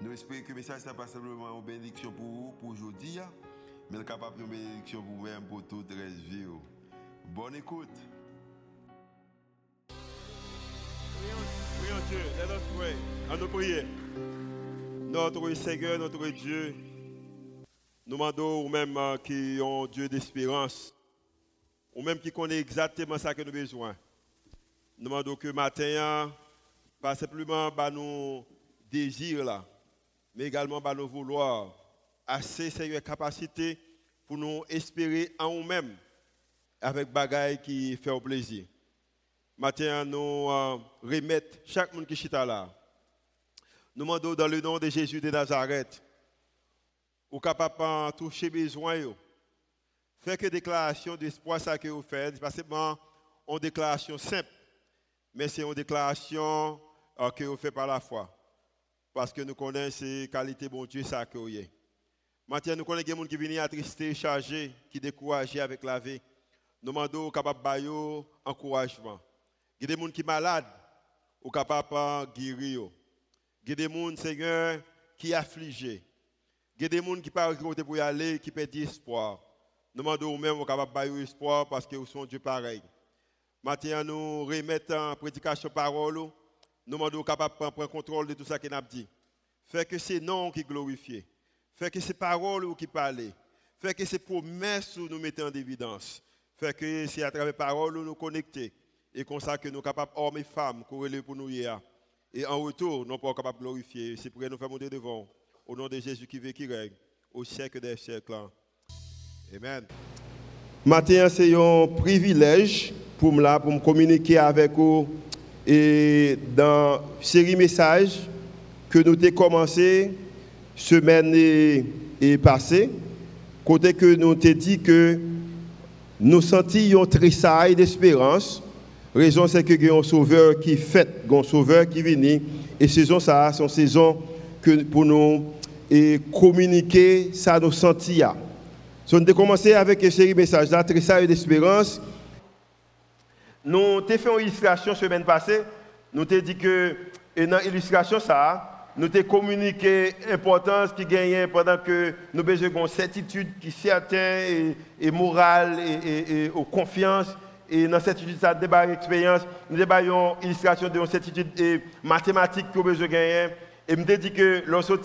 Nous espérons que le message n'est pas simplement une bénédiction pour vous, pour aujourd'hui, mais capable de bénédiction pour vous-même, pour toute la vie. Bonne écoute. Prions Dieu, us pray. À nous prier. Notre Seigneur, notre Dieu, nous demandons aux mêmes qui ont Dieu d'espérance, ou même qui connaissent exactement ce que nous avons besoin. Nous demandons que matin, pas simplement bah, nous désir là, mais également par nos vouloir, assez Seigneur capacité pour nous espérer en nous-mêmes avec bagaille qui fait au plaisir. Maintenant, nous euh, remettons chaque monde qui est là. Nous demandons dans le nom de Jésus de Nazareth, ou capable de toucher besoin. Faites que déclaration d'espoir ça que vous faites, pas seulement une déclaration simple, mais c'est une déclaration euh, que vous faites par la foi parce que nous connaissons ces qualités, bon Dieu, ça que Maintenant, nous connaissons des gens qui viennent attristés, chargés, qui découragés avec la vie. Nous demandons capable de encouragement. Il y a des gens qui sont malades, ou capables de guérir. Il y a des gens, Seigneur, qui sont affligés. Il y a des gens qui ne peuvent pour aller, qui perdent espoir. Nous demandons nous-mêmes capables de espoir parce que nous sommes Dieu pareil. Maintenant, nous remettons en prédication parole nous demandons capable de prendre contrôle de tout ça qu'il a dit. Fait que c'est non qui glorifie. Fait que c'est paroles qui parlent. Fait que c'est promesses où nous mettons en évidence. Fait que c'est à travers paroles où nous connectons. Et comme ça que nous sommes capables, hommes et femmes, courir pour nous hier. Et en retour, nous sommes capables de glorifier. C'est pour nous faire monter devant. Au nom de Jésus qui veut qui règne. Au siècle des siècles. Amen. Matin, c'est un privilège pour me communiquer avec vous et dans la série messages que nous avons commencé semaine et, passée, côté que nous avons dit que nous sentions un tressail d'espérance. Raison c'est que y a un sauveur qui fait, un sauveur qui vient. Et saison ça, c'est une saison que pour nous et communiquer ça nous sentir. nous avons commencé avec une série de messages, là, tressail d'espérance. Nous avons fait une illustration semaine passée. Nous avons dit que, dans l'illustration, nous avons communiqué l'importance qui gagne pendant que nous avons une certitude qui est certaine et, morale et, et, confiance. Et dans cette certitude, ça débat expérience. Nous avons une illustration de certitude mathématique que nous avons besoin gagner. Et nous avons dit que lorsqu'on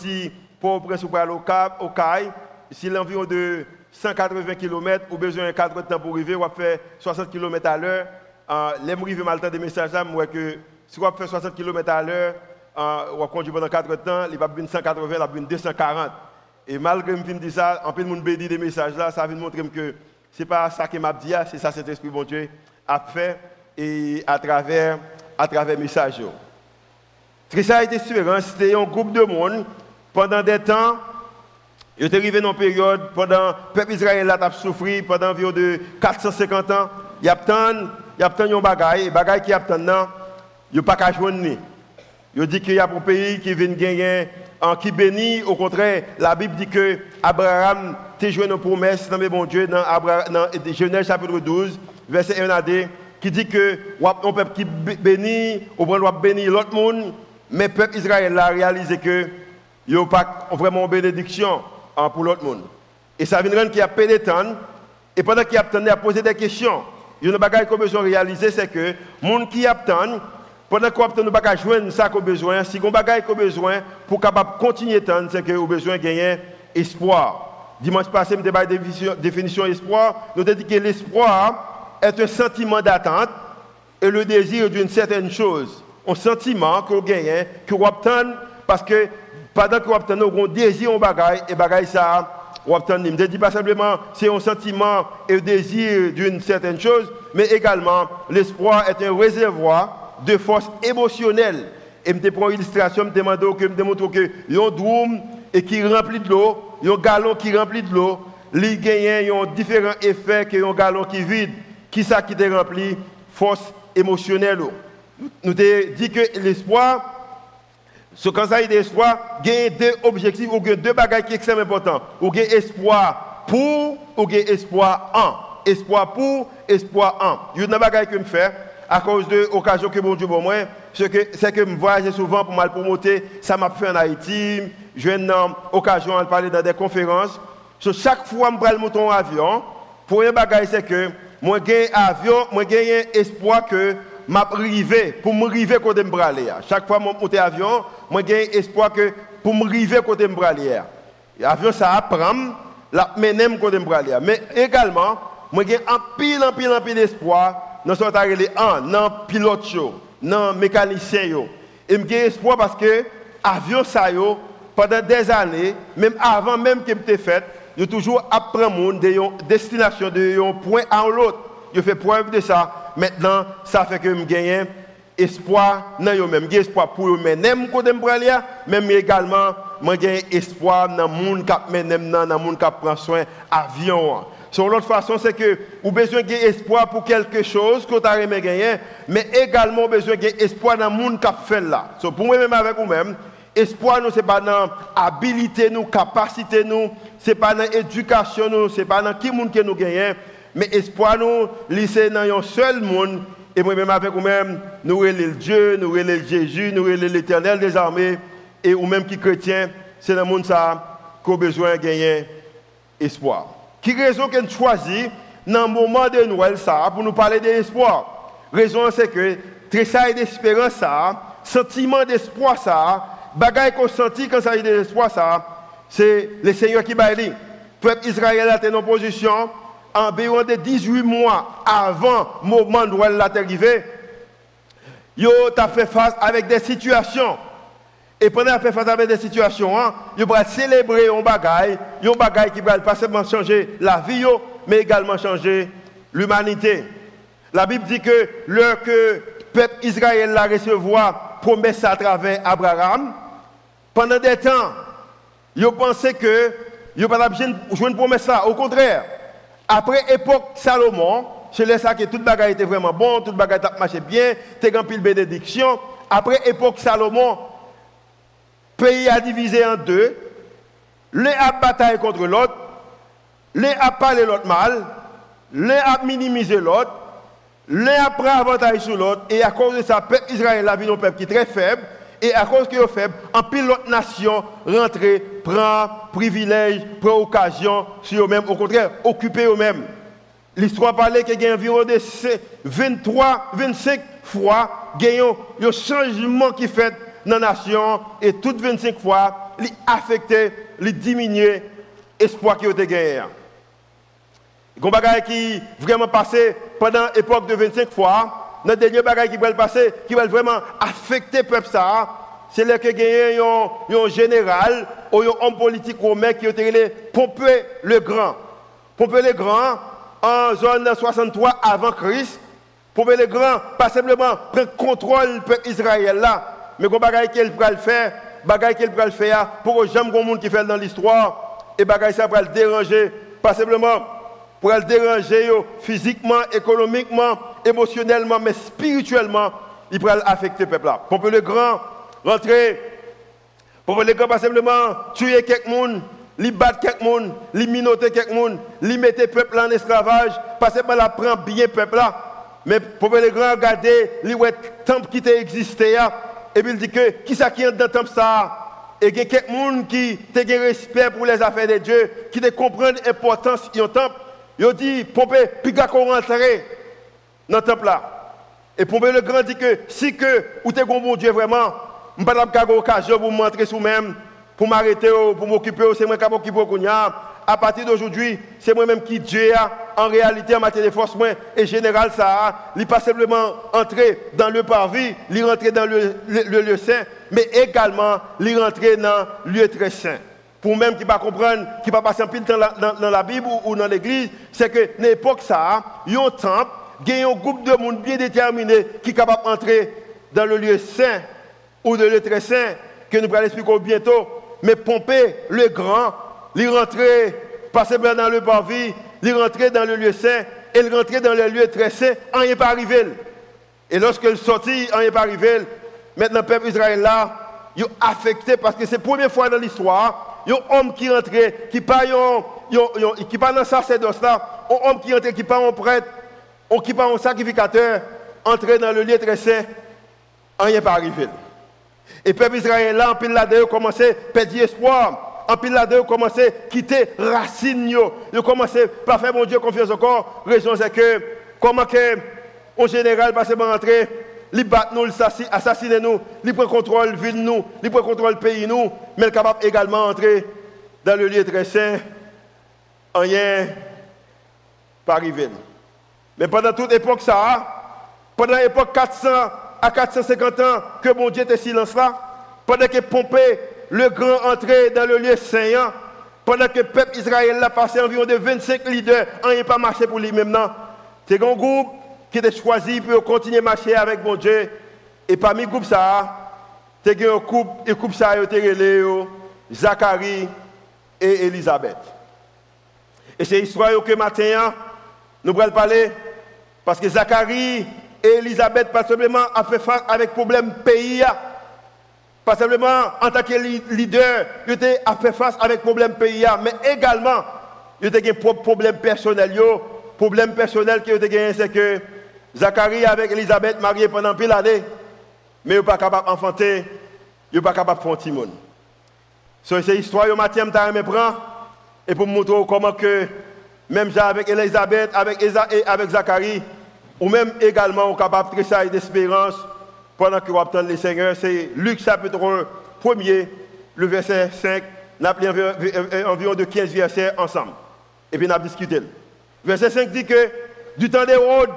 pour prince au au CAI, si l'environ de 180 km, ou besoin de 4 temps pour arriver, on va faire 60 km à l'heure les arriver mal des messages là, moi que si on fait 60 km à l'heure, on va conduire pendant 4 temps, il va venir 180, il va venir 240. Et malgré que je dis ça, en de monde bénit des messages là, ça vient montrer que ce n'est pas ça que m'a dit, c'est ça cet esprit bon Dieu a fait et à travers à travers messages. Trissa était c'était un groupe de monde pendant des temps il est arrivé dans une période, pendant le peuple Israël a souffert pendant environ de 450 ans. Il y a il y a un bagage, bagage qui a non, il pas qu'à joindre. Il dit qu'il y a un pays qui vient gagner en qui bénit, au contraire, la Bible dit que Abraham t'a joué une promesse dans bon Dieu dans, Genèse chapitre 12, verset 1 à 2, qui dit que un peuple qui bénit, on doit bénir l'autre monde, mais le peuple Israël a réalisé que il n'y a pas vraiment bénédiction hein, pour l'autre monde. Et ça vient qui a pédé et pendant qu'il a à poser des questions, il y a une chose qu'on besoin de réaliser, c'est que les gens qui attendent, pendant qu'on attend, nous pas joindre ça qu'on besoin. Si on a qu'on besoin pour capable continuer attendre, c'est que nous besoin de gagner espoir. Dimanche passé, nous avons définition, espoir. Nous avons dit que l'espoir est un sentiment d'attente et le désir d'une certaine chose. Un sentiment qu'on gagne, qu'on attend, parce que pendant qu'on attend, nous avons un bagage, et bagage ça je ne dis pas simplement c'est un sentiment et un désir d'une certaine chose, mais également l'espoir est un réservoir de force émotionnelle. Et je prends illustration, je demande que je démontre que un et qui remplit de l'eau, un galon qui remplit de l'eau, il gagne différents effets que un galon qui vide. Qui ça qui rempli Force émotionnelle. Nous avons dit que l'espoir, ce quand ça il espoir, il y a deux objectifs ou deux bagages qui sont extrêmement importants. Il espoir pour ou il espoir en. Espoir pour, espoir en. Il y a une bagaille que je fais à cause de l'occasion que mon Dieu pour moi, c'est que, je voyage souvent pour mal promoter, ça m'a fait en Haïti, j'ai une occasion de parler dans des conférences. chaque fois que je prends mon avion, pour un bagage, c'est que moi j'ai avion, moi j'ai espoir que m'a rivé pour me river côté me Chaque fois que je monte avion, moi j'ai espoir que pour me river côté me L'avion ça apprend, la menem côté me Mais également, moi j'ai un pile en pile en pile d'espoir dans ce en dans pilote yo, dans mécanicien yo. Et j'ai espoir parce que avion ça pendant des années, même avant même que me fait, il toujours apprend monde de destination de un point à l'autre. Je fais preuve de ça. Maintenant, ça fait que je gagne espoir dans eux même. J'ai espoir pour eux même côté même également moi j'ai espoir dans le monde qui qui prend soin avion. Sur l'autre façon, c'est que vous avez besoin d'espoir pour quelque chose que vous avez gagné, mais également besoin d'espoir dans le monde qui fait là. Pour moi-même avec vous-même, espoir, ce n'est pas dans l'habilité, nous, capacité, nous, ce n'est pas dans l'éducation, nous, ce n'est pas dans qui monde que nous gagnons, mais espoir, nous, c'est dans un seul monde. Et moi-même avec vous-même, nous relèvons Dieu, nous relèvons Jésus, nous relèvons l'éternel des armées, et vous-même qui chrétien, c'est dans le monde ça qu'on a besoin de gagner espoir. Qui raison qu'on choisit dans le moment de Noël ça pour nous parler d'espoir? Raison c'est que tressaille d'espérance ça, sentiment d'espoir ça, bagaille qu'on sentit quand ça y d'espoir ça, c'est le Seigneur qui baille. Le peuple Israël a été en position environ de 18 mois avant le moment de Noël est arrivé. Yo t'a fait face avec des situations et pendant faire face avec des situations, hein, ils vont célébrer un bagage, un bagage qui va pas seulement changer la vie, mais également changer l'humanité. La Bible dit que l'heure que le peuple Israël la recevoir promesse à travers Abraham, pendant des temps, ils pensaient que ils pas jouer une promesse ça. Au contraire, après l'époque Salomon, c'est là que toute bagage était vraiment bon, toute bagage marchait bien, t'es grand pile bénédiction. Après l'époque Salomon, pays a divisé en deux. L'un a bataille contre l'autre, l'un a parlé l'autre mal, l'un a minimisé l'autre, l'un a pris avantage sur l'autre, et à cause de ça, Israël a vu un peuple qui est très faible, et à cause qu'il est faible, en pile l'autre nation rentre, prend privilège, prend occasion sur eux-mêmes, au contraire, occuper eux-mêmes. L'histoire parlait qu'il y a environ de 23, 25 fois, il y a un changement qui fait dans la nation et toutes 25 fois, il affecté, il diminué l'espoir qui a été gagné. Il y a qui vraiment passé pendant l'époque de 25 fois, notre dernier bagage qui va passer, qui va vraiment affecter le peuple ça, c'est là que gagné un général ou un homme politique romain qui a été Pompée le Grand. Pompée le Grand, en zone 63 avant Christ, Pompée le Grand, pas simplement prendre contrôle du Israël là, mais qu'on bagaille qu'elle peut le faire, qu'elle peut le faire pour que jamais monde qui fait dans l'histoire et bagaille ça pour le déranger, pas simplement pour le déranger physiquement, économiquement, émotionnellement, mais spirituellement, il peut affecter le peuple. Pour le grand rentrer, pour le grand pas simplement tuer quelqu'un, li battre quelqu'un, li minoter quelqu'un, li mettre le peuple en esclavage, pas simplement la bien le peuple mais pour le grand regarder, li ouais temple qui existé et puis il dit que qui ça qui est dans le temple ça? Et il y a quelqu'un qui a respect pour les affaires de Dieu, qui comprend l'importance du temple. Il dit, Pompé, puis qu'on rentrer dans le temple là. Et Pompé le grand dit que si que vous êtes un bon Dieu vraiment, je pas avoir l'occasion pour m'entrer sous même, pour m'arrêter, pour m'occuper, c'est moi qui m'occupe à partir d'aujourd'hui, c'est moi-même qui Dieu en réalité, en matière de force, moi, et général, ça il pas simplement entrer dans le parvis, il rentrer dans le, lieu saint, mais également, il rentrer dans le lieu très saint. Pour même qui ne pas comprendre, qui ne pas passer un peu de temps dans, la Bible ou, dans l'église, c'est que l'époque, ça, il y a un temple, il y a un groupe de monde bien déterminé qui est capable d'entrer dans le lieu saint ou le lieu très saint, que nous allons expliquer bientôt. Mais Pompée, le grand, il rentrait, bien dans le parvis, il rentrait dans le lieu saint, et il rentrait dans le lieu très saint, rien n'est pas arrivé. Et lorsque il sortit, rien n'est pas arrivé. Maintenant, le peuple Israël là, il est affecté parce que c'est la première fois dans l'histoire, un homme qui rentrait, qui pas qui pas dans sacerdoce là, un homme qui rentrait, qui pas un prêtre, qui pas un sacrificateur, entrer dans le lieu très saint, rien n'est pas arrivé. Et le peuple Israël là, en pile là, a commencé à perdre espoir. En pile là, a commencé à quitter racine. Ils commencé à faire mon Dieu confiance encore. La raison c'est que, comment que, en général, parce que rentrer, ils battent nous, ils assassinent nous, ils prennent contrôle de la ville nous, ils prennent contrôle du pays nous, mais ils sont capables également d'entrer dans le lieu très saint. Rien pas arrivé. Mais pendant toute époque, ça, pendant l'époque 400 à 450 ans que mon Dieu était silence là, pendant que Pompée, le grand, entrait dans le lieu saint, pendant que le peuple Israël a passé environ de 25 leaders, on n'a pas marché pour lui maintenant. C'est un groupe qui était choisi pour continuer à marcher avec mon Dieu. Et parmi groupe ça, c'est un couple, et couple a Zacharie et Elisabeth. Et c'est l'histoire que matin, nous allons parler, parce que Zacharie et Elisabeth, pas simplement, a fait face avec problème pays, pas simplement en tant que leader, il a fait face avec problème pays, mais également, il a des problèmes personnels. Problème personnel qu'il a gagné, c'est que Zacharie avec Elisabeth mariés pendant pile d'années, mais il n'est pas capable d'enfanter, il n'est pas capable de faire un petit monde. So, c'est l'histoire, je matin, je prend et pour montrer comment que, même avec Elisabeth, avec, avec Zacharie, ou même également on capable de d'espérance pendant que vous le Seigneur. C'est Luc chapitre 1, er le verset 5. Nous avons environ de 15 versets ensemble. Et puis nous avons discuté. Verset 5 dit que du temps d'Hérode,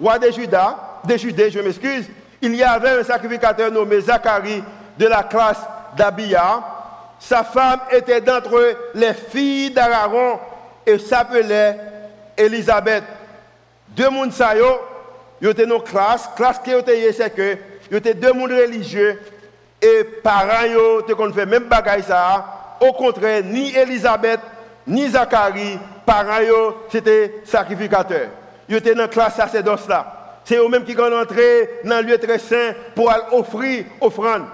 roi de Juda, de Judée, je m'excuse, il y avait un sacrificateur nommé Zacharie de la classe d'Abia. Sa femme était d'entre les filles d'Aaron et s'appelait Élisabeth. Deux mondes yo étaient nos classes, classe qui était c'est que yo étaient deux mondes religieux et parents yo te fait même bagaille ça. Au contraire, ni Elisabeth ni Zacharie, parents c'était sacrificateurs. Yo étaient dans classe sacerdoce là. C'est eux-mêmes qui sont entrés dans le lieu très saint pour offrir offrande.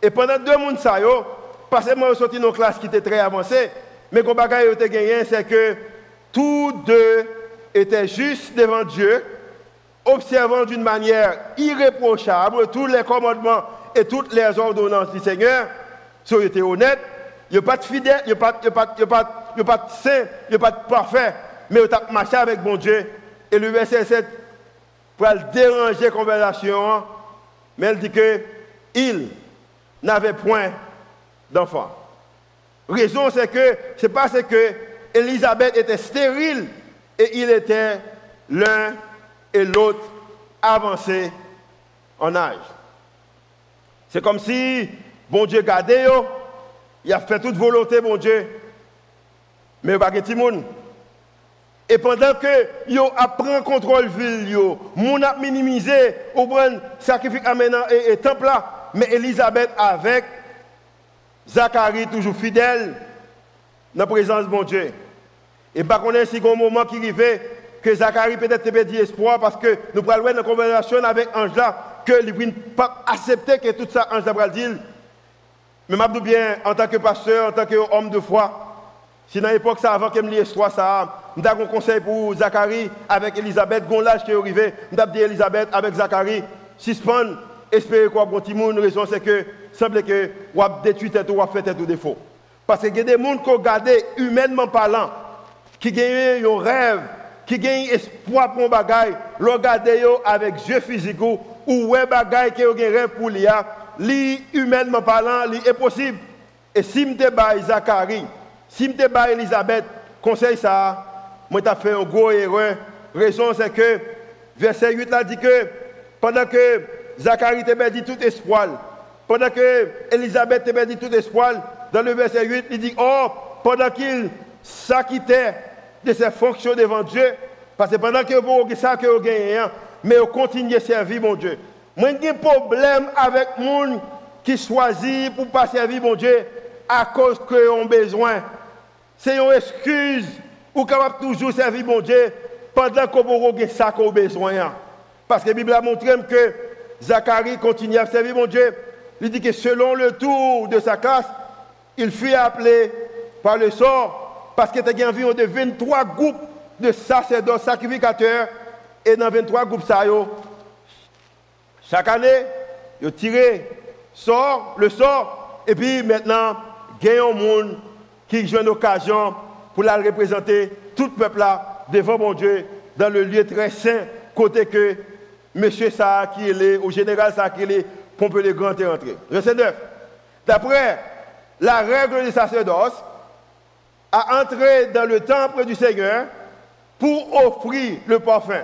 Et pendant deux mondes ça yo, parce que moi sorti dans classe qui était très avancée, mais bagaille yo te gagné c'est que tous deux était juste devant Dieu, observant d'une manière irréprochable tous les commandements et toutes les ordonnances du Seigneur, si il était honnête, il n'est pas de fidèle, il n'est pas, pas, pas, pas de saint, il n'est pas de parfait, mais il a marché avec bon Dieu. Et le verset 7, pour déranger la conversation, mais elle dit que il n'avait point d'enfant. Raison, c'est que c'est parce que Élisabeth était stérile et il était l'un et l'autre avancés en âge. C'est comme si, bon Dieu gardait, il a fait toute volonté, bon Dieu, mais il n'y a pas de. Et pendant que yo apprend contrôle ville yo, mon a minimisé au prendre sacrifice et, et temple là, mais Elisabeth avec Zacharie toujours fidèle dans la présence de mon Dieu. Et par contre, si un moment qui arrivait, que Zacharie peut-être perdu espoir parce que nous parlons dans la conversation avec Angela, que il ne pas accepter que tout ça, Angela va dire. Mais je bien, en tant que pasteur, en tant qu'homme de foi, si dans l'époque, ça, avant que me l'histoire, ça, je un conseil pour Zacharie avec Elisabeth, gon l'âge qui est arrivé, je dit Elisabeth avec Zacharie, suspend, espérer quoi, bon petit monde, raison c'est que, semble que, vous avez détruit tête ou vous fait tête ou défaut. Parce qu'il y a des gens qui ont gardé, humainement parlant, qui gagne un rêve, qui gagne espoir pour un bagage, regarder avec yeux physiques ou ouais bagage qui ont un rêve pour lui, li humainement parlant, li est possible. Et si je Zacharie, si je te Elisabeth, conseil ça, moi t'ai fait un gros erreur. Raison c'est que verset 8 là dit que pendant que Zacharie t'a perdu tout espoir, pendant que Elisabeth t'a perdu tout espoir, dans le verset 8, il dit, oh, pendant qu'il s'acquittait de ses fonctions devant Dieu. Parce que pendant que vous ça que vous gagnez, hein, mais vous continuez à servir mon Dieu. Moi, j'ai un problème avec les gens qui choisissent pour ne pas servir mon Dieu à cause qu'ils ont besoin. C'est une excuse ou capable toujours servir mon Dieu pendant qu'on a ça qu'on a besoin. Parce que la Bible a montré que Zacharie continue à servir mon Dieu. Il dit que selon le tour de sa classe, il fut appelé par le sort parce qu'il y a environ de 23 groupes de sacerdotes sacrificateurs et dans 23 groupes ça chaque année, il tiré sort, le sort, et puis maintenant, il y a un monde qui joue une occasion pour la représenter, tout le peuple là, devant mon Dieu, dans le lieu très saint, côté que monsieur ça qui est, général ça qui est, Pompe le Grand est rentré. Verset 9. D'après la règle des sacerdoces, à entrer dans le temple du Seigneur pour offrir le parfum.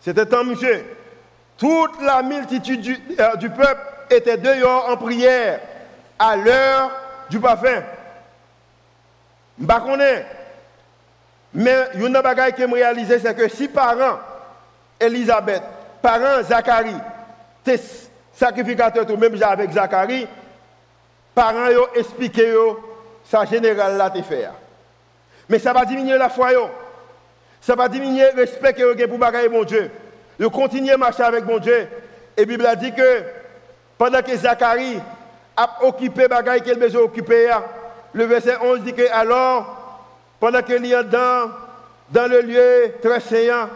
C'était un monsieur. Toute la multitude du, euh, du peuple était dehors en prière à l'heure du parfum. Je mais une chose que je réalisé, c'est que si parents, Elisabeth, parents, Zacharie, tes sacrificateurs, tout même avec Zacharie, parents ont expliqué ça général là. Mais ça va diminuer la foi, ça va diminuer le respect que vous pour bagaille mon Dieu. Vous continuez à marcher avec mon Dieu. Et la Bible a dit que pendant que Zacharie a occupé bagaille qu'il besoin occuper, le verset 11 dit que alors pendant qu'il est dans, dans le lieu très saint,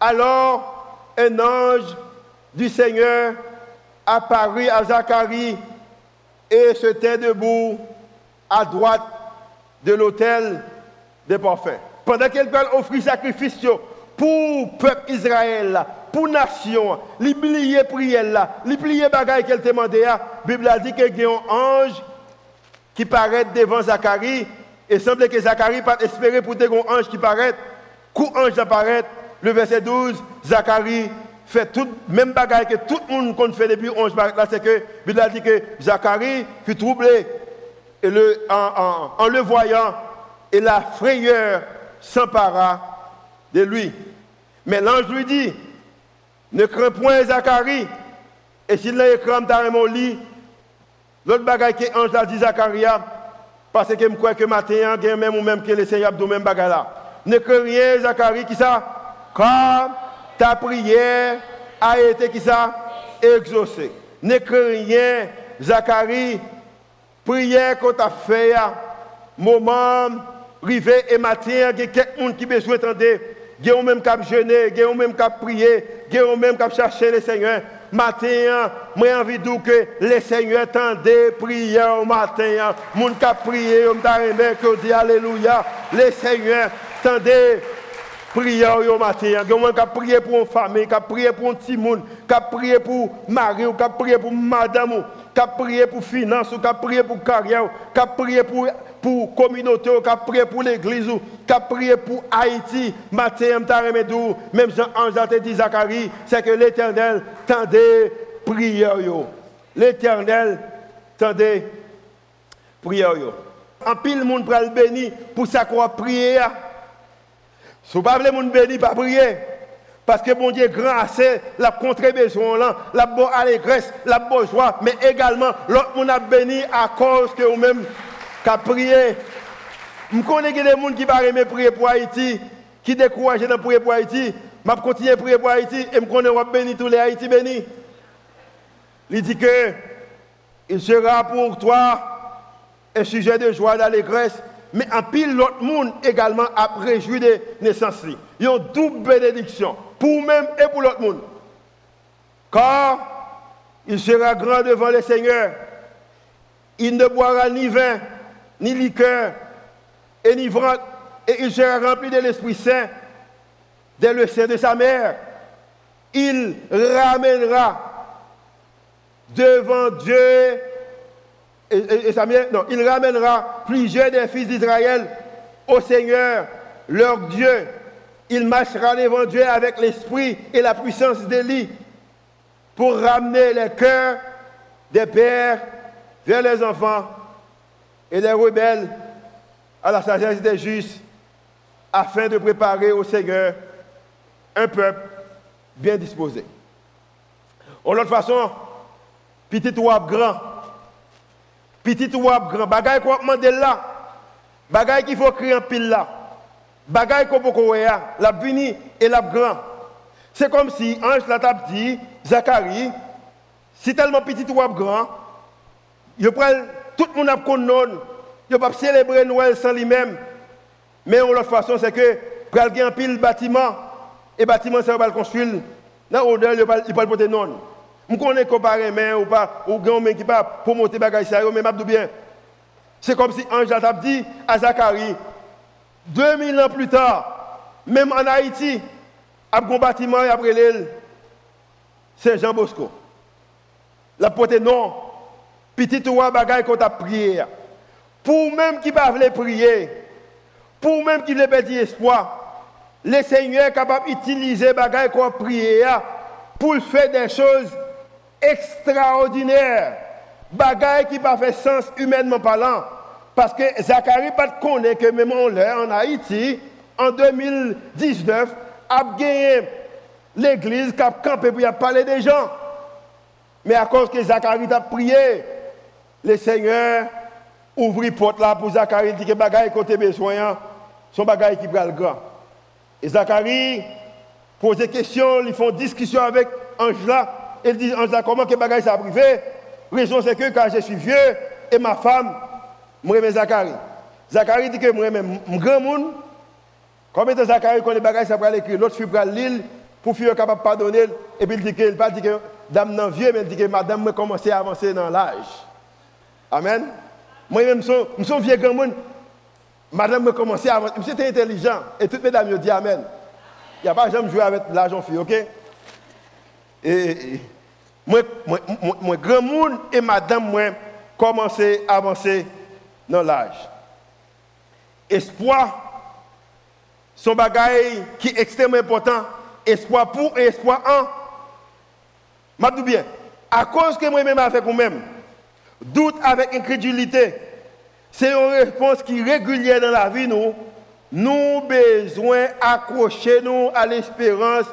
alors un ange du Seigneur apparut à Zacharie et se tint debout à droite de l'autel des parfums. Pendant qu'elle offrir sacrifice pour le peuple Israël, pour nation, les plier prière, les plier bagaille qu'elle demandait, la Bible a dit qu'il y a un ange qui paraît devant Zacharie et semble que Zacharie pas espérer pour un ange qui paraît. Coup ange apparaît, le verset 12, Zacharie fait tout même bagaille que tout le monde fait depuis ange là, c'est que Bible a dit que Zacharie fut troublé et le, en, le voyant et la frayeur s'empara de lui. Mais l'ange lui dit, ne crains point Zacharie, et s'il écrit dans mon lit, l'autre bagaille que l'ange a dit Zacharie, parce que je crois que matin, il même ou même que le Seigneur a même bagarre là. Ne crains rien, Zacharie, qui ça? Comme ta prière a été qui ça? Exaucée. Ne crains rien, Zacharie, prière qu'on t'a fait, moment, rivé et matin, il y a quelqu'un qui besoin d'entendre. Il y a même qui a jeûné, il y a même qui a prié, il y a même qui a cherché le Seigneur matin, j'ai envie de que le Seigneur tendait prière au matin. Mon qui a prié, on t'a que Alléluia. Le Seigneur tendait prière au matin. A qui pour une famille, qui prié pour un petit monde, qui pour mari, qui pour madame, qui pour finance, qui pour carrière, qui pour pour la communauté, qui a prié pour l'église, qui a prié pour Haïti, matin, même Jean-Ange a dit Zacharie, c'est que l'éternel tendait prière. L'éternel tendait prière. En pile, le monde le béni pour ça qu'on prier. Si vous ne voulez pas béni, pas prier. Parce que bon Dieu grand assez, la contre besoin là, la bonne allégresse, la bonne joie, mais également l'autre monde a béni à cause que vous-même a prié. Je connais des gens qui ne prier pour Haïti, qui découragent de prier pour Haïti. Je continue à prier pour Haïti et je connais béni tous les Haïti bénis. Il dit que il sera pour toi un sujet de joie, d'allégresse, mais en pile l'autre monde également a réjoui de naissance. Il y a une double bénédiction pour même et pour l'autre monde. Car il sera grand devant le Seigneur. Il ne boira ni vin, ni liqueur, et ni vente, et il sera rempli de l'Esprit Saint dès le sein de sa mère. Il ramènera devant Dieu, et, sa mère, non, il ramènera plusieurs des fils d'Israël au Seigneur, leur Dieu. Il marchera devant Dieu avec l'esprit et la puissance d'Élie pour ramener les cœurs des pères vers les enfants et les rebelles à la sagesse des justes, afin de préparer au Seigneur un peuple bien disposé. En l'autre façon, petit ou grand, petit ou grand, bagaille qu'on demande là, Bagay qu'il faut crier en pile là. Bagay qu'on peut la buni et la grand. C'est comme si ange la dit, Zacharie, si tellement petit ou grand, il prend tout le monde a connu, il pas célébrer Noël sans lui-même. Mais en l'autre façon, c'est que pour un pile bâtiment, et bâtiment ça va le construire. Dans l'odeur, il ne pas le porter non. Je connais comparer mais ou pas ou grand mais qui pas pour monter bagage ça mais m'a bien. C'est comme si ange t'a dit à Zacharie 2000 ans plus tard, même en Haïti, a un bâtiment après l'île Saint-Jean Bosco. La porte non, petit ou bagaille qu'on t'a prié. Pour même qui pas prier, pour même qui veut perdre espoir, le Seigneur est capable d'utiliser bagaille qu'on prié pour faire des choses extraordinaires. Bagaille qui pas fait sens humainement parlant. Parce que Zacharie pas connaît que même en Haïti, en 2019, a gagné l'église qui a campé pour parler des gens. Mais à cause que Zacharie a prié, le Seigneur ouvre porte là pour Zacharie, dit que bagaille côté besoin, son bagaille qui prend le grand. Et Zacharie pose des questions, ils font discussion avec Angela. Il dit, Angela, comment que bagaille ça privé Raison c'est que quand je suis vieux et ma femme, moi j'aime Zacharie. Zacharie dit que moi j'aime grand monde. Combien de Zacharie connaît bagaille ça pour l'écrire L'autre fille pour l'île pour faire capable de pardonner. Et puis il dit que, il pas dit que dame non vieux, mais il dit que madame me commencé à avancer dans l'âge. Amen. Moi-même, je suis vieux grand monde. Madame me commençait à avancer. C'était intelligent. Et toutes mesdames me disent Amen. Il n'y a pas jamais joué avec l'argent fille, ok? Et, moi, moi, moi, grand monde et madame, moi, commencé à avancer dans l'âge. Espoir, son bagage qui est extrêmement important. Espoir pour et espoir en. Je bien, à cause que moi-même avec vous-même, doute avec incrédulité, c'est une réponse qui est régulière dans la vie, nous. Nous besoin accrocher nous à l'espérance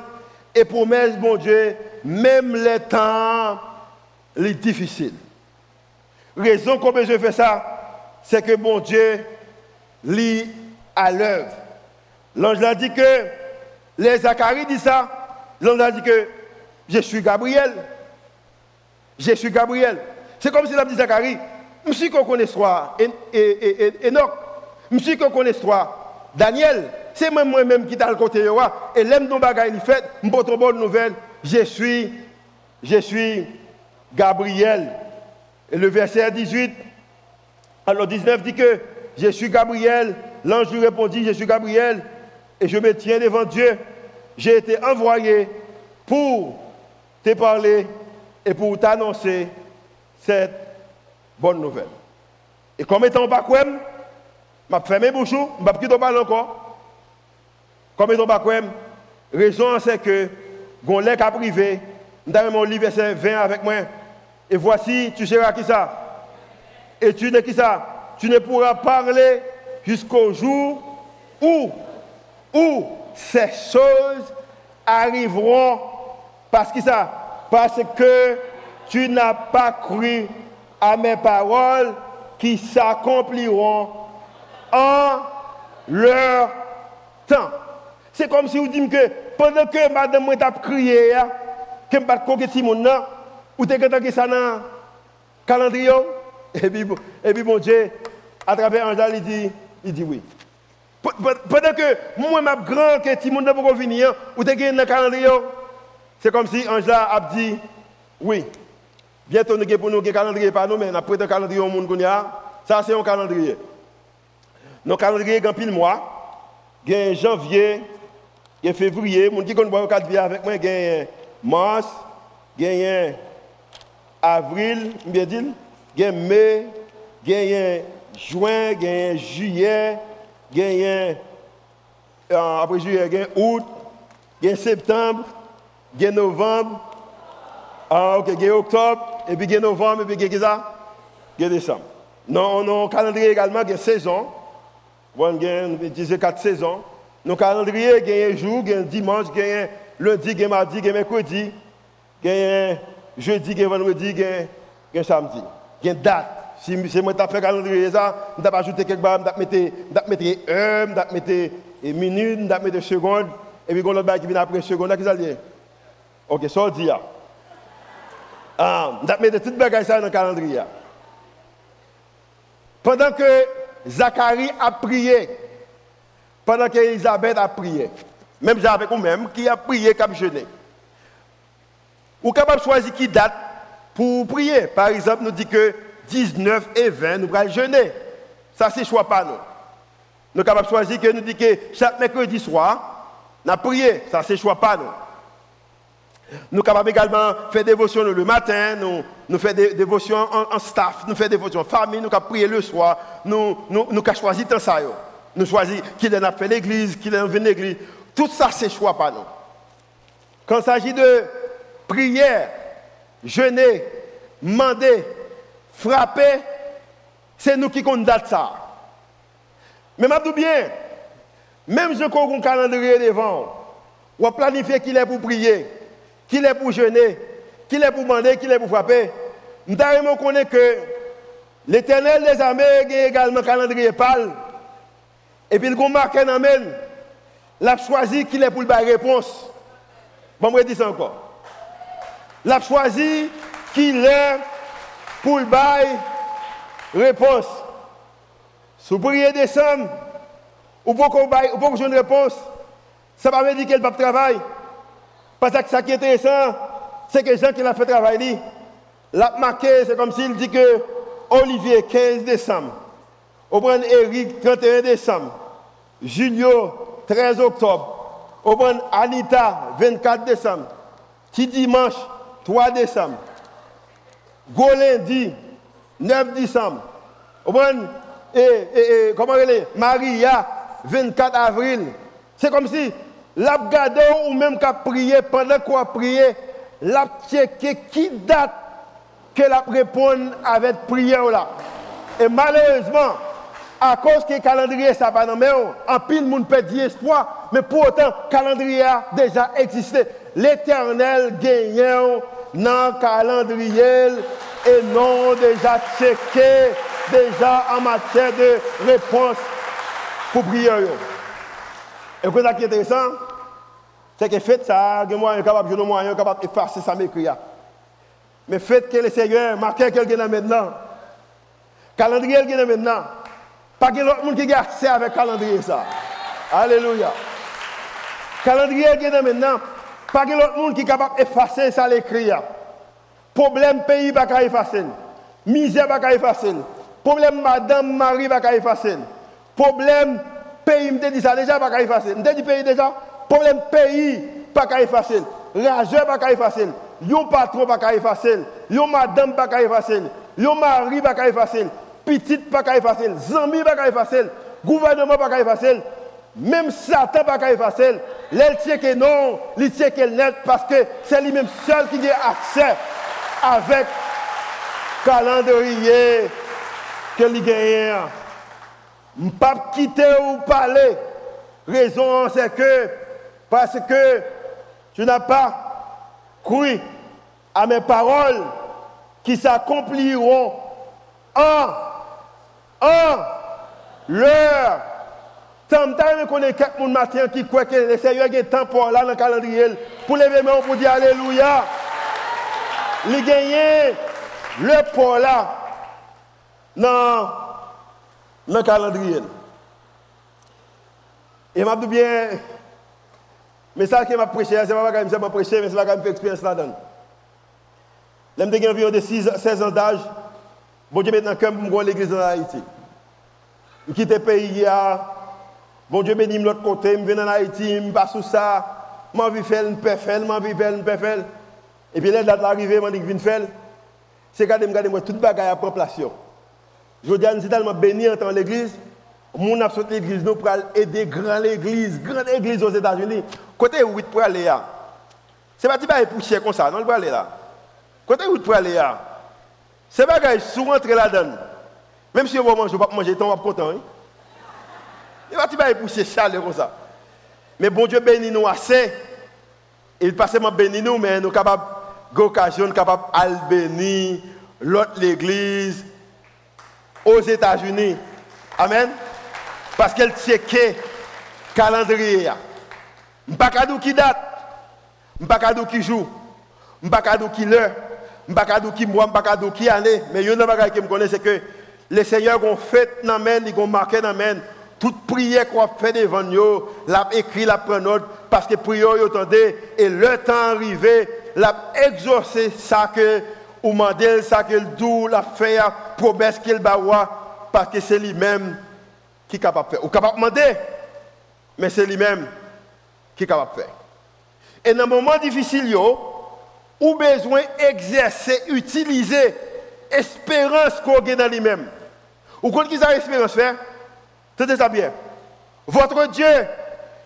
et promesse, bon Dieu, même les temps les difficiles. Raison qu'on besoin faire ça, c'est que bon Dieu lit à l'œuvre. L'ange a dit que, les Zacharie dit ça, l'ange a dit que je suis Gabriel. Je suis Gabriel. C'est comme s'il a dit Zacharie, Monsieur qu'on connaît l'histoire, Enoch, monsieur qu'on connaît l'histoire, Daniel, c'est moi-même qui t'a le côté et l'aime ton bagage il fait, une bonne nouvelle, je suis, je suis Gabriel. Et le verset 18, alors 19 dit que je suis Gabriel, l'ange lui répondit, je suis Gabriel, et je me tiens devant Dieu. J'ai été envoyé pour te parler et pour t'annoncer cette bonne nouvelle. Et comme étant pas quoi, m'a fermé bouche, m'a pas parler encore. Comme étant pas quoi, raison c'est que gon a privé, dans mon livre verset 20 avec moi. Et voici, tu seras qui ça? Et tu ne qui ça? Tu ne pourras parler jusqu'au jour où où ces choses arriveront parce que ça? Parce que tu n'as pas cru à mes paroles qui s'accompliront en leur temps. C'est comme si vous dites que pendant que madame t'a crié, que je pas coquer Simon, ou t'es que ça dans calendrier, et puis, et mon Dieu, à travers Angèle, il dit, il dit oui. Pendant que moi, ma grand, que Timon ne peut pas venir, ou t'es dans le calendrier, c'est comme si Angela a dit oui. Bientôt, nous avons un calendrier, pas nous, mais nous avons un calendrier au monde. Ça, c'est un calendrier. Nos calendriers, il y a pile mois. Il y a janvier, il y a février. Qui quatre biens avec moi, il y a mars, il y a avril, il y a mai, il y a juin, il y a juillet, il y a après juillet, il y a août, il y a septembre, il y a novembre, ah, ok, il y a octobre, et puis il y a novembre, et puis il y a Il y a décembre. Non, on a un calendrier également, il y a saison. On a quatre saisons. Nos calendriers, il y a un jour, il y a un dimanche, il y a un lundi, il y a mardi, il y a mercredi, il y a jeudi, il y a vendredi, il y a samedi. Il y a une date Si c'est moi qui fait calendrier ça, je vais ajouter quelque chose, je vais mettre heure, je vais mettre minute, je vais mettre seconde. Et puis, quand l'autre qui vient après seconde, qui ça Ok, ça dit. Ah, vais mettre les choses dans le calendrier. Pendant que Zacharie a prié, pendant que Elisabeth a prié, même avec vous-même, qui a prié, a jeûné. Ou capable de choisir qui date pour prier. Par exemple, nous dit que 19 et 20, nous allons jeûner. Ça, c'est choix pas nous. Nous sommes capables de choisir que nous dit que chaque mercredi soir, nous prié. Ça, c'est choix pas nous. Nous capables également de faire des dévotions le matin, nous, nous faisons des dévotions en, staff, nous faisons des dévotions en famille, nous prié le soir, nous, nous, nous avons choisi tant ça. Nous choisissons qui a fait l'église, qui a venu l'église. Tout ça, c'est choix pas nous. Quand il s'agit de prière, jeûner, demander, frapper, c'est nous qui condamnons ça. Mais je bien, même si on a un calendrier devant, on planifié qu'il est pour prier, qu'il est pour jeûner, qu'il est pour demander, qu'il est pour frapper? Nous connaît que l'éternel des armées a également un calendrier pâle. Et puis il a marqué dans il a choisi qu'il est pour le réponse. Bon, je dire ça encore. Il a choisi qu'il est pour bail réponse. Si vous priez décembre, ou pour qu'on une réponse, ça va me dire qu'elle va travailler. Parce que ce qui est intéressant, c'est que les gens qui l'ont fait travailler, l'a marqué, c'est comme s'il dit que Olivier, 15 décembre, au Eric, 31 décembre, Julio, 13 octobre, au Anita, 24 décembre, petit dimanche, 3 décembre, Golendi, 9 décembre. Et, et, comment elle est? Maria, 24 avril. C'est comme si l'abgado ou même qu'à prier pendant qu'on a prié, l'a qui date que la avec prière là. Et malheureusement, à cause que le calendrier ça pas dans en pile monde perd espoir, mais pour autant le calendrier a déjà existé. L'Éternel gagnant dans le calendrier et non déjà checké déjà en matière de réponse pour prier. Et ce qui est intéressant, c'est que fait ça, il y a capable de moyen capable d'effacer ça m'écrit. Mais faites que le Seigneur marque quelqu'un maintenant. Calendrier est maintenant. Pas que l'autre monde qui a accès avec calendrier ça. Alléluia. Calendrier est maintenant. Pas que l'autre monde qui est capable d'effacer ça l'écrit. Problème pays pas effacer. Misère pas effacer. Problème madame Marie pas effacer. Problème pays me dit ça déjà pas effacer. Me dit pays déjà. Problème pays pas effacer. Rageur pas effacer. Yon patron pas effacer. Yon madame pas effacer. Yon mari pas effacer. Petite pas effacer. Zami pas effacer. Gouvernement pas effacer. Même Satan pas effacer. L'elle tient que non, il tient qu'elle net parce que c'est lui-même seul qui a accès avec calendrier que lui gagne. Je pas quitter ou parler. Raison, c'est que parce que tu n'as pas cru à mes paroles qui s'accompliront en, en l'heure. Tant que connaît quelqu'un matin qui croit que le Seigneur a un temps pour là dans le calendrier pour lever mains pour dire Alléluia. Il gagne le port là dans le calendrier. Et m'a dit bien, mais ça qui m'a prêché, c'est pas que je prêché, mais c'est pas que je fais expérience là-dedans. De environ de 16 ans d'âge, bon Dieu maintenant comme je l'église en Haïti. Je quitte le pays, bon Dieu bénit l'autre côté, je viens en Haïti, je passe sous ça, je vais faire, je peux faire, je vais faire, je peux faire. Et puis là, date l'arrivée, je dis, faire. C'est quand je regarde moi, toute bagaille à prendre place. Je dis, nous sommes tellement bénis en l'église. Mon absolu l'église, nous pour aider grande église, grande église aux États-Unis. Côté 8 pour aller là. C'est pas pour cher comme ça, non, pour aller là. Côté 8 pour aller là. C'est pas que souvent rentrer là-dedans. Même si va manger, on va manger, va content. Hein? Il va pas pour cher comme ça. Mais bon Dieu bénit nous assez. Il passe seulement bénir nous, mais nous sommes capables d'occasion capable de bénir l'autre l'église aux États-Unis. Amen. Parce qu'elle checkait le calendrier. Je ne sais pas qui date, je ne sais pas qui joue, je ne sais pas qui l'heure, je ne sais pas qui mois, je ne sais pas qui année. Mais une chose que je connais, c'est que les seigneurs ont fait dans ils ont marqué dans toute prière qu'on fait devant nous, l'a écrit, l'a pris note, parce que prière, entendez, et le temps arrivé, l'a exaucé ça que, ou mandé ça que le doux, l'a fait, promesse qu'il va parce que c'est lui-même qui est capable de faire. Ou capable de demander, mais c'est lui-même qui est capable de faire. Et dans un moment difficile, ou besoin d'exercer, utiliser l'espérance qu'on a dans lui-même. Ou quand qu'ils ont l'espérance faire, Tenez ça bien. Votre Dieu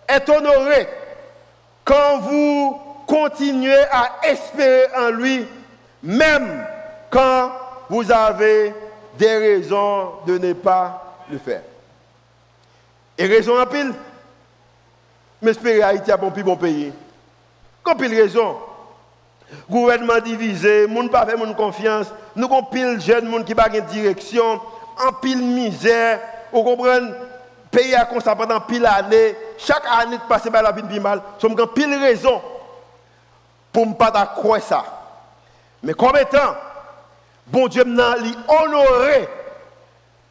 est honoré quand vous continuez à espérer en lui, même quand vous avez des raisons de ne pas le faire. Et raison en pile, mais espérer Haïti a bon bon pays. Comme pile raison? Gouvernement divisé, monde pas fait confiance, nous avons pile jeunes monde qui pas de direction, en pile misère, vous comprenez? Pays a constat pendant pile d'années, chaque année de passer par la vie de mal, avons pile raison pour ne pas croire ça. Mais comme étant, bon Dieu m'a honoré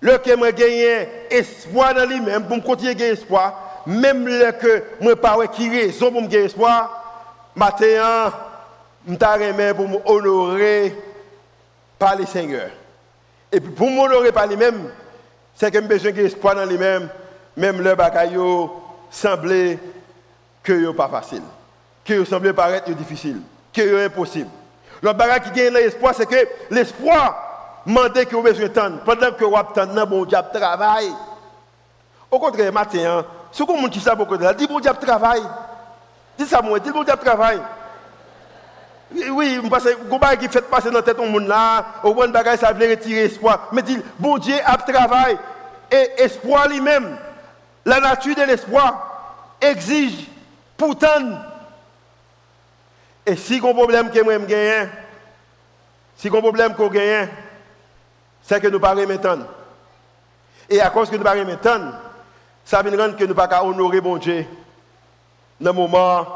le que moi gagné espoir dans lui-même pour continuer à gagner espoir, même le que moi pas qui raison pour gagner espoir, matin, je pour m'honorer par le Seigneur. Et puis pour m'honorer par lui-même, c'est que j'ai besoin d'espoir dans lui-même même le bagaille semblait que ce pas facile, que semblait paraître difficile, que c'est impossible. Le bagage qui gagne l'espoir, c'est que l'espoir demande que vous besoin de pendant que vous attendez bon diable travail. Au contraire, matin, hein, si vous qui ça beaucoup de dit bon diable travail. Dis ça moi, dis bon diable travail. Oui, parce que vous qui fait passer dans la tête au monde là, au bon bagage ça veut retirer espoir, mais dit bon Dieu a travail et espoir lui-même la nature de l'espoir exige pourtant. Et si un problème que moi gagne, si un problème qu'on gagne, c'est que nous ne pas maintenant. Et à cause que nous ne pas maintenant, ça veut rendre que nous ne pas honorer bon Dieu dans le moment,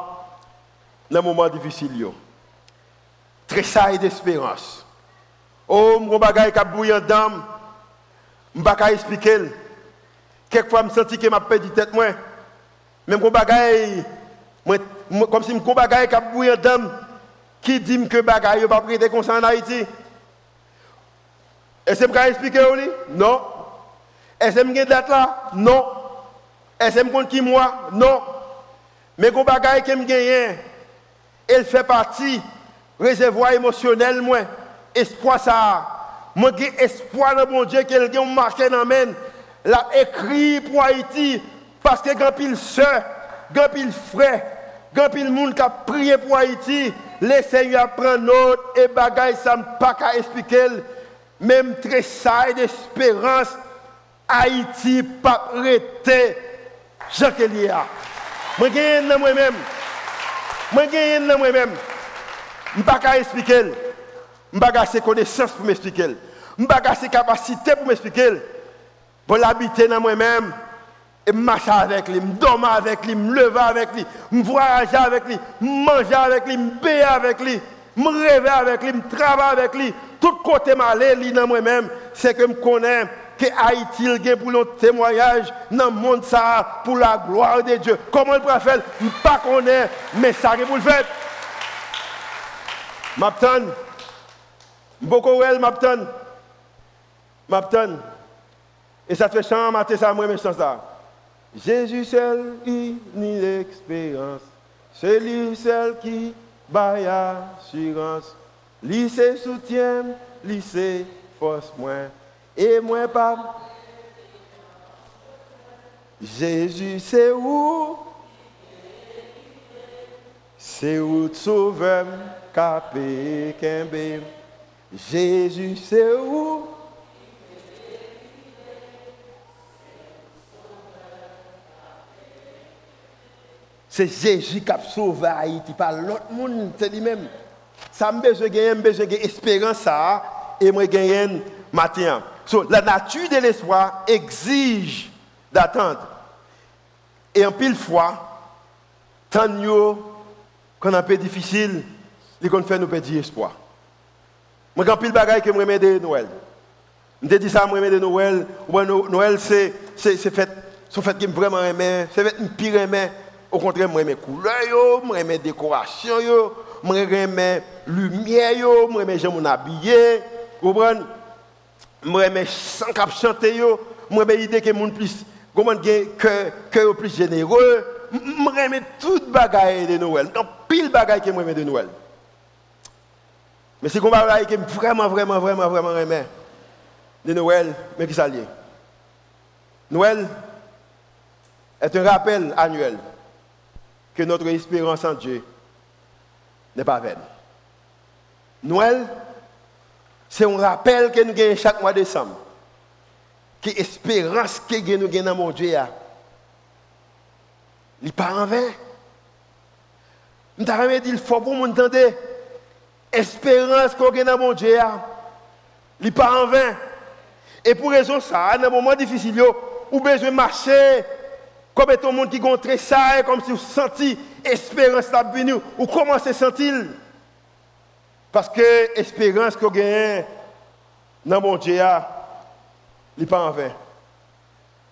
dans moment difficile. D'espérance. Oh, mon bagage qui a bouillant d'âme, je ne peux pas expliquer. Quelquefois, je me sens que je perdu tête. Moi. Quand bagaille, comme si je bagaille qui a bouilli dame, qui dit que bagaille ne pas prêter comme ça en Haïti. Est-ce que je peux expliquer Non. Est-ce que je date là Non. Est-ce que je compte qui moi Non. Mais quand bagaille que je gagne, elle fait partie réservoir émotionnel, moi. Espoir ça. Moi, j'ai espoir dans mon Dieu qu'elle a marché dans la l'a écrit pour Haïti parce que quand il sœur, quand il quand il monde qui a prié pour Haïti, les seigneurs prennent note et bagaille ça ne pas qu'à expliquer même très ça d'espérance Haïti pas arrêté Jean Kélia. Moi gagne dans moi-même. Moi gagne dans moi-même. Je ne pas qu'à expliquer. Je ne pas assez connaissance pour m'expliquer. Je ne pas assez capacité pour m'expliquer pour l'habiter dans moi-même, et marcher avec lui, me dormir avec lui, me lever avec lui, me voyager avec lui, me manger avec lui, me payer avec lui, me rêver avec lui, me travailler avec lui. Tout côté malé dans moi-même, c'est que je connais que Haïti pour le témoignage dans le monde ça pour la gloire de Dieu. Comment il peut faire Je ne pas connaître, mais ça est pour le faire. M'attends. Beaucoup elle m'attend. M'attend. Et ça fait chant matin, ça, moi, mais ça. Jésus seul, ni l'expérience. C'est lui seul qui baille assurance. Lycée soutien, lycée force moins. Et moi pas. Jésus c'est où? C'est où tu sauves, capé, Jésus c'est où? C'est Jésus qui a sauvé Haïti, pas l'autre monde, c'est lui-même. Ça me besoin de besoin de espérance ça, et moi gagner matin. la nature de l'espoir exige d'attendre. Et en pile fois, tant qu'on a un peu difficile, il qu'on fait nous perdre espoir. Moi, quand pile bagaille que me de Noël. Je dit ça, je me de Noël. Noël, c'est fait, son fait que vraiment aimé, c'est fait une pire aimé. Au contraire, moi, mes couleurs, moi, mes décorations, moi, mes lumière, moi, mes gens habillés. Vous comprenez? Moi, mes sans cap chanter, moi, mes idées que mon plus, comment que que plus généreux. Moi, mes toute bagaille de Noël. Donc, pile bagaille que moi, de Noël. Mais si on va que vraiment, vraiment, vraiment, vraiment aimé de Noël, mais qui s'allie. Noël est un rappel annuel que notre espérance en Dieu n'est pas vaine. Noël, c'est un rappel que nous gagnons chaque mois de décembre. Que l'espérance que nous gagnons dans mon Dieu, n'est pas en vain. Nous avons dit, il faut pour nous entendre. Espérance qu'on gagne dans mon Dieu, n'est pas en vain. Et pour raison ça, dans un moment difficile, avez besoin de marcher comme tout le monde qui gontre ça, comme si vous sentiez espérance à venir, ou comment se sentir Parce que l'espérance que vous gagnez dans mon Dieu, il n'est pas en vain.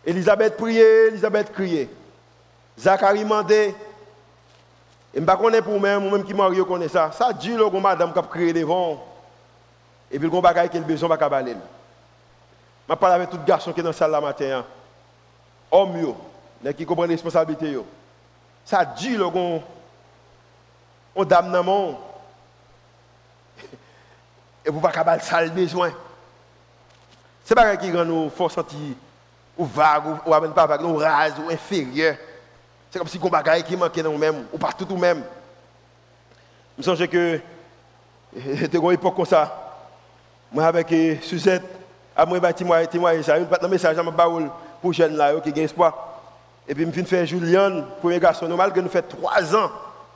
Elisabeth priait, Elisabeth criait. Zacharie demandait, et je ne sais pas pour moi, moi-même qui marie, connais ça. Ça dit, le madame qui a crié devant. Et puis, bagage qui a besoin de. Je parle avec tout garçon qui est dans la salle la matin. Hein. Homme, qui comprend les responsabilités. Ça dit, le on, dame dans monde. Et vous ne pouvez pas ça le besoin. Ce n'est pas qui rend nous fort sentir ou vague, ou, ou pas vague, ou rase, ou inférieur. C'est comme si on bagaille qui manquait dans nous-mêmes, ou partout tout même. Je me que c'était une époque comme ça. Moi avec Suzette, à moi, je moi, témoigner ça. Je un message à pour les jeunes là, qui ont espoir. Et puis, je viens faire Julien, premier garçon normal, que nous fait trois ans.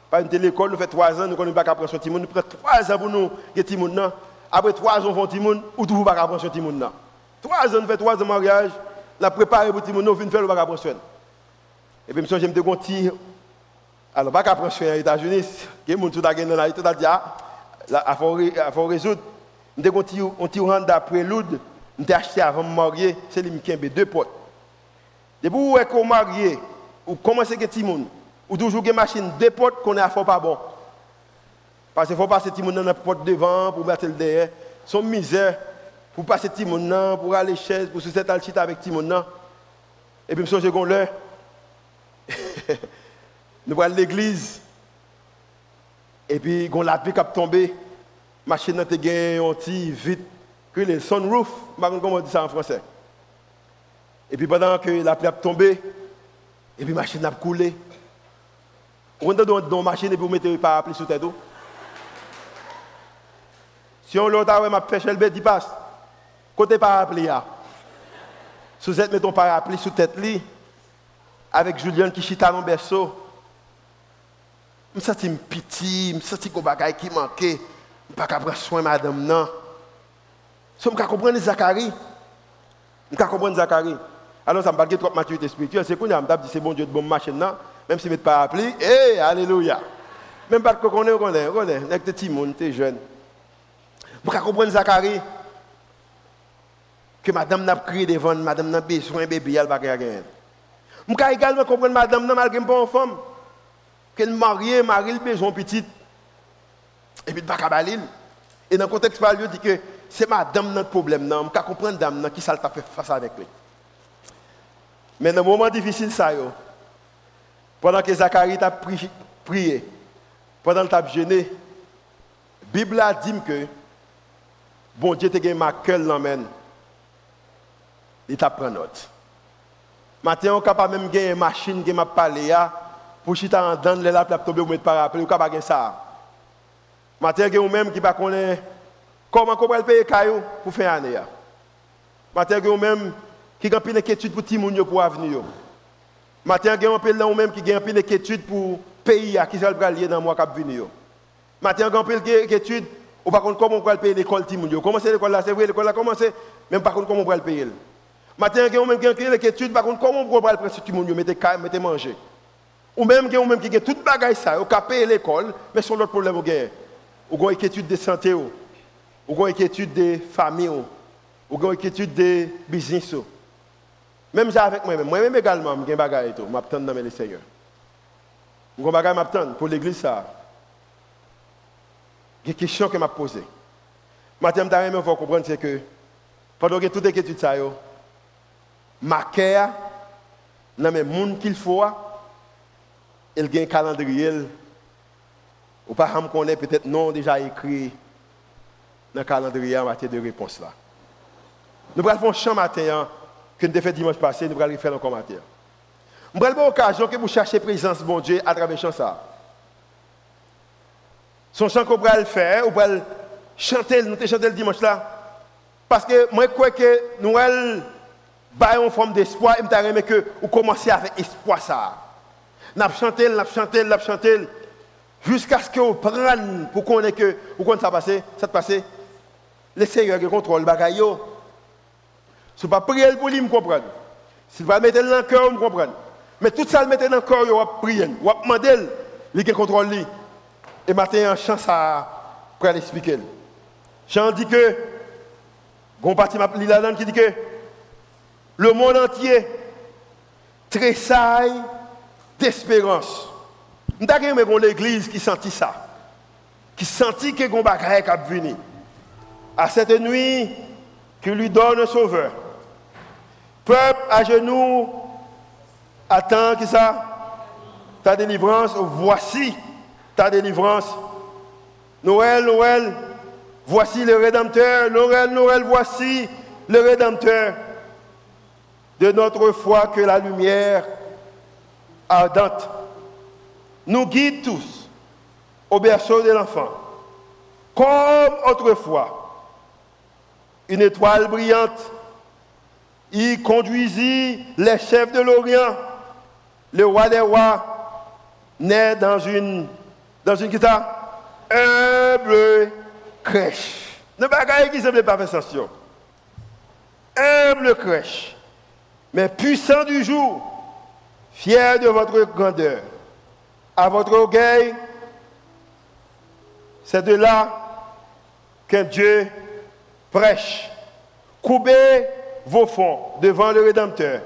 Pas une l'école, nous fait trois ans, nous ne pas apprendre son timoun. Nous prenons trois ans pour nous, que timoun Après trois ans, on fait timoun, ou toujours pas apprendre son timoun Trois ans, nous fait trois ans de mariage, la préparé pour timoun, nous venons faire le pas apprendre Et puis, je me suis dit, je alors, pas apprendre soin aux États-Unis, il y a des gens qui ont là, tout a dit, ah, il faut résoudre. Je me suis dit, on tire d'après l'oud, je acheté avant de me marier, c'est lui qui a deux potes. Depuis que vous êtes marié, ou commencez petit monde, ou toujours une machine, deux potes qu'on a à pas bon. Parce qu'il faut passer monde dans la porte devant pour mettre le derrière. Son misère pour passer monde pour aller chaise, pour se mettre à avec monde. Et puis, je me suis l'heure. Nous allons à l'église. Et puis, on la pluie qui tombé. Machine a été vite. Que le sunroof, je ne sais pas comment on dit ça en français. Et puis pendant que la pluie a tombé, et puis la machine a coulé. On est dans une machine et puis on met le parapluie sous tête. Si on l'a on m'a fait le bête, il passe. Côté parapluie, si vous êtes met ton parapluie sous tête, avec Julien qui chita dans le berceau, je me sens petit, je me sens y a qui manquait. Je ne peux pas prendre soin de madame. Non. Si je comprendre Zacharie, je comprendre Zacharie. Alors ça me parle trop de maturité spirituelle. C'est qu'on a dit c'est bon Dieu de bon machine même si je ne pas appelé, eh, alléluia. Même pas que on connaît, on connaît, on connaît. Avec petits monde, t'es jeune. Vous comprendre Zacharie que madame n'a crié devant, madame n'a besoin bébé, elle va gagner. Vous pouvez également comprendre madame n'a malgré pas en femme. Qu'elle marie, marie le besoin petite. Et puis pas cabaline. Et dans le contexte il dit que c'est madame notre problème. Je peux comprendre madame qui ça fait face avec lui. Mais dans le moment difficile, ça, pendant que Zacharie a prié, pendant qu'il a jeûné, la Bible a dit que bon Dieu t'a ma cœur l'emmène. Il t'a pris note. Maintenant, on capable même gagner une machine qui m'a parlé pour chita en dans les lapes tomber ou mettre parapluie, on capable gagner ça. Maintenant, on même qui pas connaît comment on peut payer caillou pour faire année. Maintenant, on même qui a une inquiétude pour les pour l'avenir. Matin, il y a un peu là même qui a une inquiétude pour le pays qui va lier dans le mois qui venir. Matin, il y a une inquiétude Ou par contre, comment on peut payer l'école Timounio Comment c'est l'école là? C'est vrai, l'école là a commencé. Même par contre, comment on peut le? Payer Matin, il y a même qui ont études, par contre, comment on peut le prendre Timounio Mettez manger. Ou même, y a même qui ont toute bagaille ça, on peut payer l'école, mais c'est l'autre problème. Ou ont études de santé, ou ont études de famille, ou ont études de business. Même ça avec moi-même. Moi-même également, j'ai des bagailles, je m'attends dans le Seigneur. J'ai des bagailles pour l'église ça. Il y a une question que m'a posée. Maintenant, je vais comprendre c'est que pendant que toutes les études ça, ma cœur, dans le monde qu'il faut, il y a un calendrier. Ou pas qu'on connaît peut-être non déjà écrit dans le calendrier en matière de réponse là. Nous allons faire un champ matin que nous avons fait dimanche passé, nous allons faire encore matin. Nous avoir l'occasion que vous cherchez présence mon Dieu à travers chant ça. Son chant qu'on va le faire, on va chanter, nous chanter le dimanche là. Parce que moi, je crois que nous allons une forme d'espoir et je veux que vous commencez avec espoir ça. Nous avons chanté, nous avons chanté, nous avons chanté, jusqu'à ce que vous preniez pour qu'on ait que, vous ça passé, ça passe. Le Seigneur contrôle le bagage. Si vous ne pas prier pour lui, me comprendre. Si vous ne mettre dans le cœur, me comprendre. Mais tout ça, le mettre dans le cœur, vous va prier. Vous lui qui contrôle. Et maintenant, chance à pour l'expliquer. Jean dit que, bon parti là qui dit que le monde entier tressaille d'espérance. Nous avons l'église qui sentit ça. Qui sentit que gon bagaille a venu. À cette nuit, qui lui donne un sauveur. Peuple à genoux, attends qui ça? Ta délivrance, voici ta délivrance. Noël, Noël, voici le Rédempteur. Noël, Noël, voici le Rédempteur. De notre foi que la lumière ardente nous guide tous au berceau de l'enfant. Comme autrefois, une étoile brillante y conduisit les chefs de l'Orient. Le roi des rois naît dans une dans une guitare, humble crèche. Ne pas qui semble pas faire. Humble crèche, mais puissant du jour, fier de votre grandeur, à votre orgueil, c'est de là qu'un Dieu prêche. Coubez vos fonds devant le Rédempteur.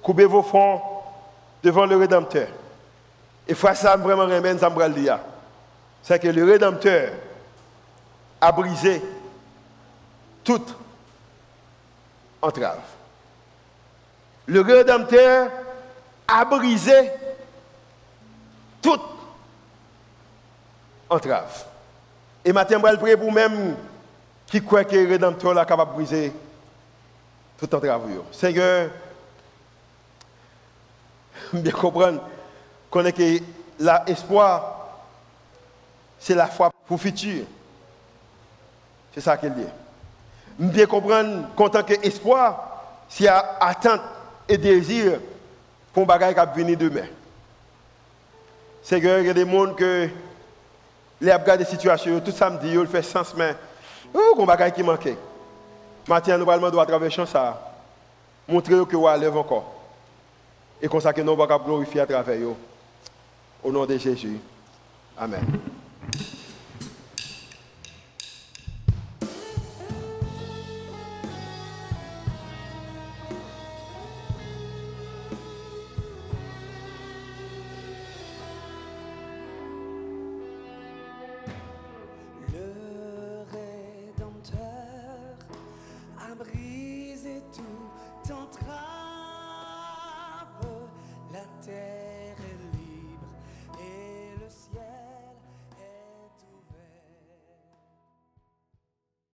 Coubez vos fonds devant le Rédempteur. Et frère, ça vraiment remène, ça. C'est que le Rédempteur a brisé toute entrave. Le Rédempteur a brisé toute entrave. Et maintenant, je vais prier pour même qui croit que le Rédempteur est capable de briser toute entrave. Seigneur, bien comprendre connaît que l'espoir, c'est la foi pour le futur. C'est ça qu'il dit. Bien comprendre qu'en tant qu'espoir, c'est attente et désir pour un bagage qui va venir demain. Que il y a des gens que les des situations, tout samedi, ils fait sens, mais oh, un bagage qui manquait. Maintenant, nous allons à travers ça, montrer que vous allez encore. Et ça que nous allons glorifier à travers eux. Au nom de Jésus. Amen.